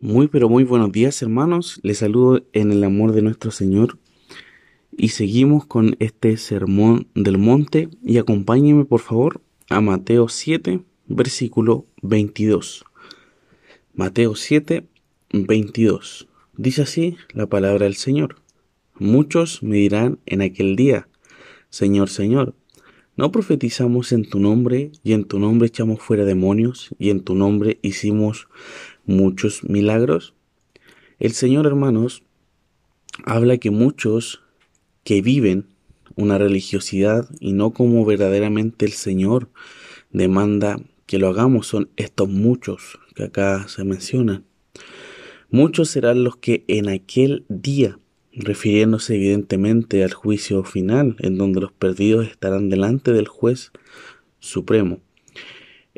Muy pero muy buenos días hermanos, les saludo en el amor de nuestro Señor y seguimos con este sermón del monte y acompáñenme por favor a Mateo 7 versículo 22. Mateo 7 22. Dice así la palabra del Señor. Muchos me dirán en aquel día, Señor, Señor, ¿no profetizamos en tu nombre y en tu nombre echamos fuera demonios y en tu nombre hicimos muchos milagros. El Señor, hermanos, habla que muchos que viven una religiosidad y no como verdaderamente el Señor demanda que lo hagamos son estos muchos que acá se mencionan. Muchos serán los que en aquel día, refiriéndose evidentemente al juicio final, en donde los perdidos estarán delante del juez supremo,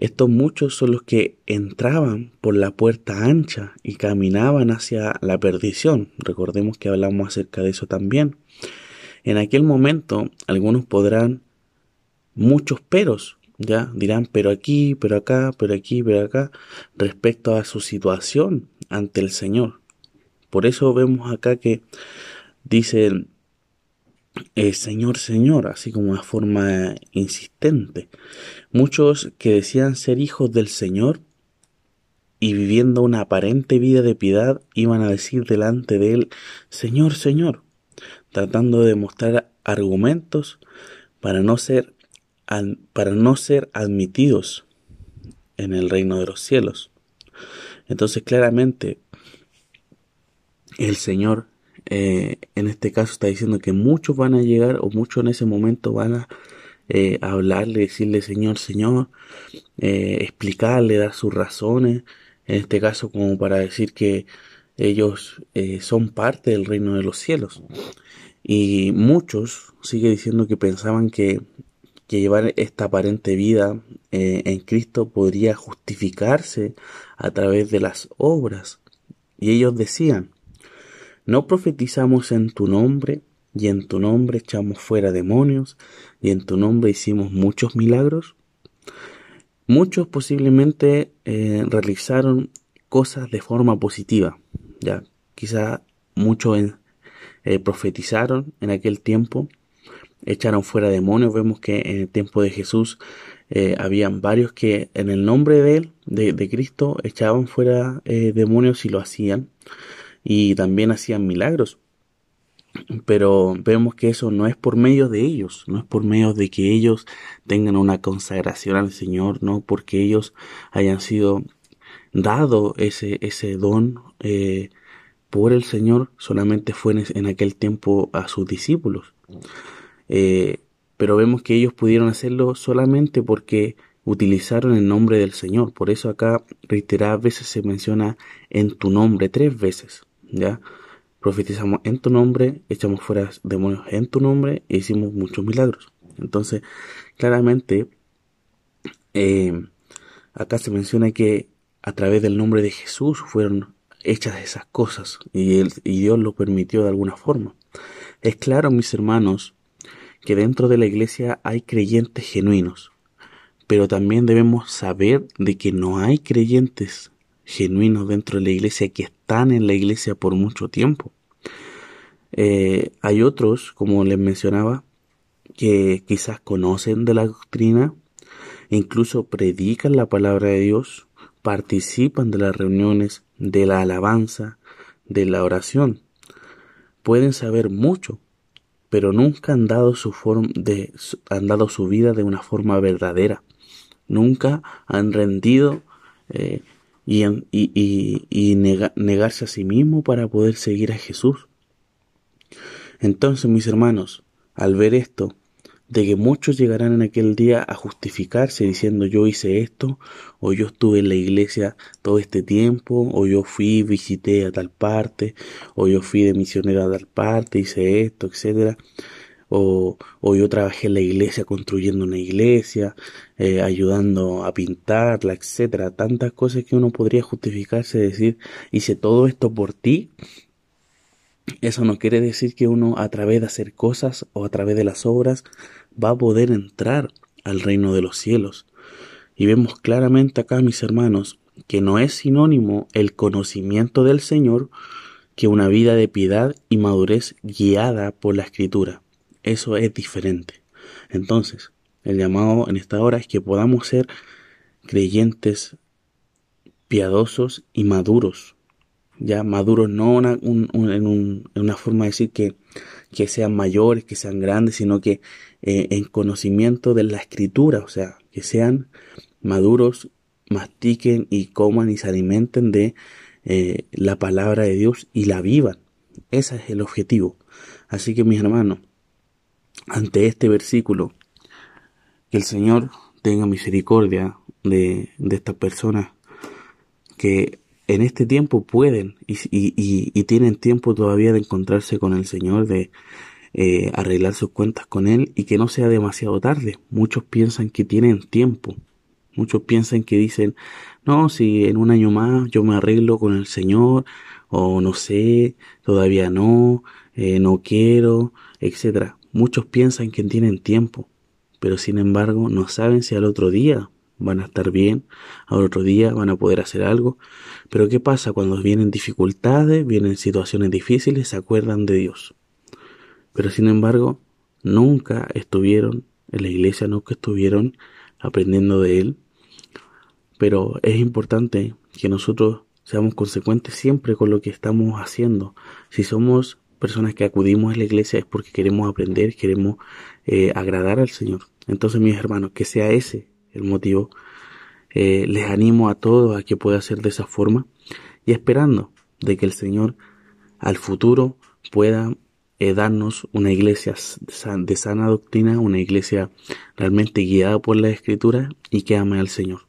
estos muchos son los que entraban por la puerta ancha y caminaban hacia la perdición. Recordemos que hablamos acerca de eso también. En aquel momento algunos podrán muchos peros, ya dirán pero aquí, pero acá, pero aquí, pero acá, respecto a su situación ante el Señor. Por eso vemos acá que dice eh, Señor, Señor, así como de forma insistente. Muchos que decían ser hijos del Señor y viviendo una aparente vida de piedad iban a decir delante de Él, Señor, Señor, tratando de demostrar argumentos para no ser, para no ser admitidos en el reino de los cielos. Entonces claramente el Señor eh, en este caso está diciendo que muchos van a llegar o muchos en ese momento van a eh, hablarle, decirle Señor, Señor, eh, explicarle, dar sus razones, en este caso como para decir que ellos son parte del reino de los cielos. Y muchos sigue diciendo que pensaban que, que llevar esta aparente vida en Cristo podría justificarse a través de las obras. Y ellos decían, ¿No profetizamos en tu nombre y en tu nombre echamos fuera demonios y en tu nombre hicimos muchos milagros? Muchos posiblemente eh, realizaron cosas de forma positiva, ya quizá muchos eh, profetizaron en aquel tiempo, echaron fuera demonios. Vemos que en el tiempo de Jesús eh, habían varios que en el nombre de él, de, de Cristo, echaban fuera demonios y lo hacían y también hacían milagros. Pero vemos que eso no es por medio de ellos, no es por medio de que ellos tengan una consagración al Señor, no porque ellos hayan sido dado ese, ese don eh, por el Señor, solamente fue en, aquel tiempo a sus discípulos. Eh, pero vemos que ellos pudieron hacerlo solamente porque utilizaron el nombre del Señor. Por eso acá reiteradas veces se menciona en tu nombre, tres veces. ¿Ya? Profetizamos en tu nombre, echamos fuera demonios en tu nombre e hicimos muchos milagros. Entonces, claramente, eh, acá se menciona que a través del nombre de Jesús fueron hechas esas cosas y, y Dios lo permitió de alguna forma. Es claro, mis hermanos, que dentro de la iglesia hay creyentes genuinos, pero también debemos saber de que no hay creyentes genuinos dentro de la iglesia que están en la iglesia por mucho tiempo. Eh, hay otros, como les mencionaba, que quizás conocen de la doctrina, incluso predican la palabra de Dios, participan de las reuniones, de la alabanza, de la oración. Pueden saber mucho, pero nunca han dado su han dado su vida de una forma verdadera. Nunca han rendido eh, y, y, y, negarse a sí mismo para poder seguir a Jesús. Entonces, mis hermanos, al ver esto, de que muchos llegarán en aquel día a justificarse diciendo yo hice esto, o yo estuve en la iglesia todo este tiempo, o yo fui, visité a tal parte, o yo fui de misionero a tal parte, hice esto, etcétera o, yo trabajé en la iglesia construyendo una iglesia, eh, ayudando a pintarla, etcétera, tantas cosas que uno podría justificarse, decir, hice todo esto por ti. Eso no quiere decir que uno a través de hacer cosas o a través de las obras va a poder entrar al reino de los cielos. Y vemos claramente acá, mis hermanos, que no es sinónimo el conocimiento del Señor que una vida de piedad y madurez guiada por la escritura. Eso es diferente. Entonces, el llamado en esta hora es que podamos ser creyentes piadosos y maduros. Ya maduros no en una forma de decir que, que, sean mayores, que sean grandes, sino que eh, en conocimiento de la escritura, o sea, que sean maduros, mastiquen y coman y se alimenten de eh, la palabra de Dios y la vivan. Ese es el objetivo. Así que mis hermanos, ante este versículo, que el Señor tenga misericordia de, estas personas que en este tiempo pueden y, y, tienen tiempo todavía de encontrarse con el Señor, de eh, arreglar sus cuentas con Él y que no sea demasiado tarde. Muchos piensan que tienen tiempo. Muchos piensan que dicen, no, si en un año más yo me arreglo con el Señor, o no sé, todavía no, eh, no quiero, etcétera. Muchos piensan que tienen tiempo, pero sin embargo no saben si al otro día van a estar bien, al otro día van a poder hacer algo. Pero ¿qué pasa cuando vienen dificultades, vienen situaciones difíciles, se acuerdan de Dios? Pero sin embargo, nunca estuvieron en la iglesia, nunca estuvieron aprendiendo de Él. Pero es importante que nosotros seamos consecuentes siempre con lo que estamos haciendo. Si somos personas que acudimos a la iglesia es porque queremos aprender, queremos eh, agradar al Señor. Entonces, mis hermanos, que sea ese el motivo. Eh, les animo a todos a que pueda ser de esa forma y esperando de que el Señor al futuro pueda eh, darnos una iglesia de sana doctrina, una iglesia realmente guiada por la Escritura y que ame al Señor.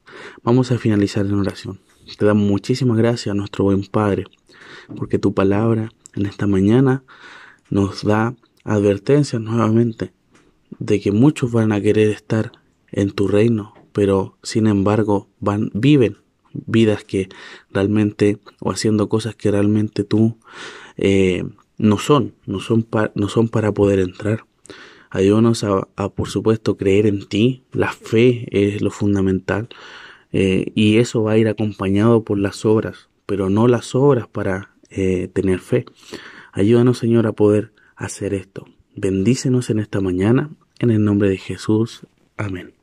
Vamos a finalizar en oración. Te damos muchísimas gracias a nuestro buen Padre, porque tu palabra en esta mañana nos da advertencias nuevamente de que muchos van a querer estar en tu reino, pero sin embargo van, viven vidas que realmente, o haciendo cosas que realmente tú eh, no son, no son, no son para poder entrar. Ayúdanos a, a, por supuesto, creer en ti. La fe es lo fundamental. Eh, y eso va a ir acompañado por las obras, pero no las obras para eh, tener fe. Ayúdanos, Señor, a poder hacer esto. Bendícenos en esta mañana, en el nombre de Jesús. Amén.